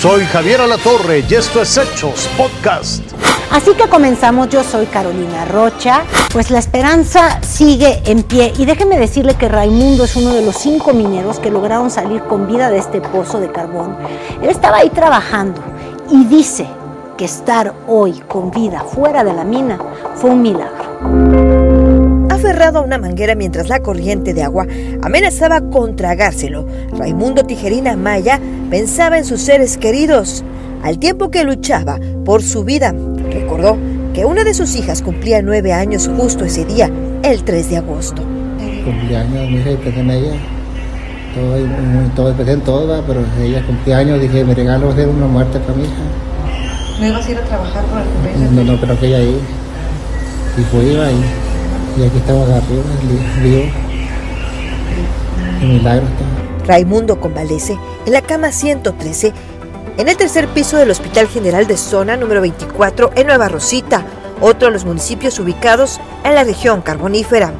Soy Javier Alatorre y esto es Hechos Podcast. Así que comenzamos, yo soy Carolina Rocha, pues la esperanza sigue en pie y déjeme decirle que Raimundo es uno de los cinco mineros que lograron salir con vida de este pozo de carbón. Él estaba ahí trabajando y dice que estar hoy con vida fuera de la mina fue un milagro. Aferrado a una manguera mientras la corriente de agua amenazaba con tragárselo, Raimundo Tijerina Maya pensaba en sus seres queridos, al tiempo que luchaba por su vida. Recordó que una de sus hijas cumplía nueve años justo ese día, el 3 de agosto. Cumpleaños, mi hija, en ella. Todo, muy, todo, en todo, pero ella cumpleaños, dije, me regalo hacer una muerte para mi hija. ¿No ibas a ir a trabajar por el cumpleaños? No, no, pero que ella ahí. Y fue, iba y, y. Un milagro. Raimundo convalece en la cama 113 en el tercer piso del Hospital General de Zona número 24 en Nueva Rosita, otro de los municipios ubicados en la región carbonífera.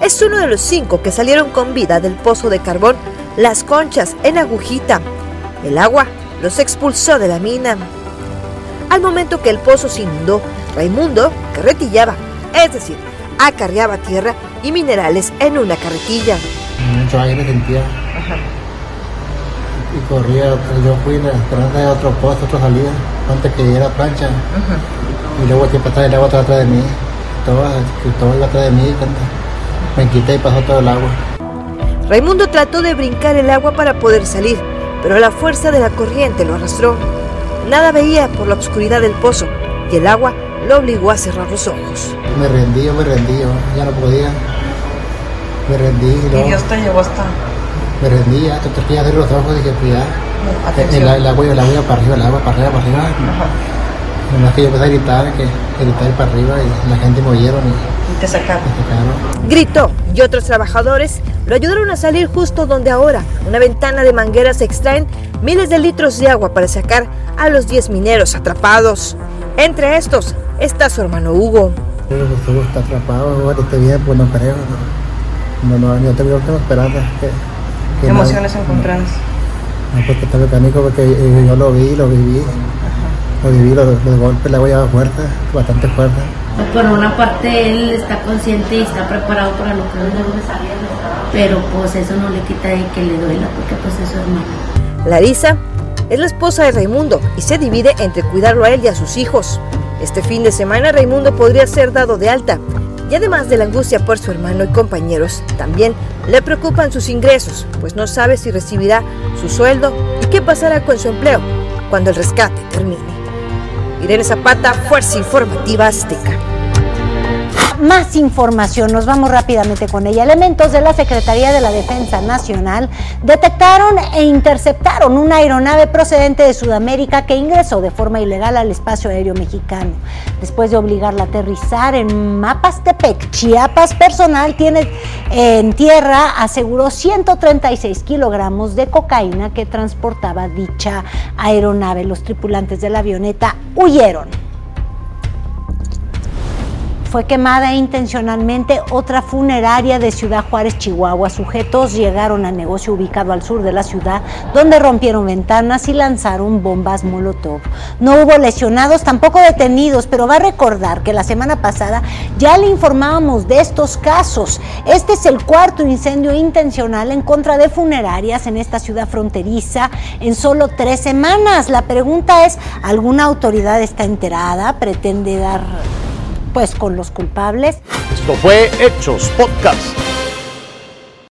Es uno de los cinco que salieron con vida del pozo de carbón Las Conchas en Agujita. El agua los expulsó de la mina. Al momento que el pozo se inundó, Raimundo carretillaba, es decir, acarreaba tierra y minerales en una carretilla. Mucho aire sentía y corría, yo fui esperando de otro pozo, otra salida, antes que llegara la plancha. Y luego que pasaba el agua atrás de mí, todo, todo atrás de mí, me quité y pasó todo el agua. Raimundo trató de brincar el agua para poder salir, pero la fuerza de la corriente lo arrastró. Nada veía por la oscuridad del pozo y el agua lo obligó a cerrar los ojos. Me rendí, me rendí, ya no podía. Me rendí. Y, Dios te llevó hasta me rendía, te que de los ojos y que cuidar. El, el, agua, el agua para arriba, el agua para arriba, para arriba. Nomás que yo empecé a gritar, que, gritar para arriba y la gente me oyeron y, y te sacaron. Sacaron. Gritó y otros trabajadores lo ayudaron a salir justo donde ahora, una ventana de mangueras extraen miles de litros de agua para sacar a los 10 mineros atrapados. Entre estos está su hermano Hugo. Hugo está atrapado, bueno, está bien, pues no creo. No, no, no, tengo, tengo esperanza. Que, ¿Qué emociones encontradas? No, porque está mecánico, porque eh, yo lo vi, lo viví. Lo viví, los, los golpes, la huella fuerte, bastante fuerte. Por una parte él está consciente y está preparado para lo que venga, pero pues eso no le quita de que le duela, porque pues es su hermano. Larisa es la esposa de Raimundo y se divide entre cuidarlo a él y a sus hijos. Este fin de semana Raimundo podría ser dado de alta, y además de la angustia por su hermano y compañeros, también le preocupan sus ingresos, pues no sabe si recibirá su sueldo y qué pasará con su empleo cuando el rescate termine. Irene Zapata, Fuerza Informativa Azteca más información. Nos vamos rápidamente con ella. Elementos de la Secretaría de la Defensa Nacional detectaron e interceptaron una aeronave procedente de Sudamérica que ingresó de forma ilegal al espacio aéreo mexicano. Después de obligarla a aterrizar en Mapastepec, Chiapas, personal tiene en tierra aseguró 136 kilogramos de cocaína que transportaba dicha aeronave. Los tripulantes de la avioneta huyeron fue quemada intencionalmente otra funeraria de Ciudad Juárez, Chihuahua. Sujetos llegaron al negocio ubicado al sur de la ciudad, donde rompieron ventanas y lanzaron bombas Molotov. No hubo lesionados, tampoco detenidos, pero va a recordar que la semana pasada ya le informábamos de estos casos. Este es el cuarto incendio intencional en contra de funerarias en esta ciudad fronteriza en solo tres semanas. La pregunta es, ¿alguna autoridad está enterada? ¿Pretende dar pues con los culpables. Esto fue Hechos Podcast.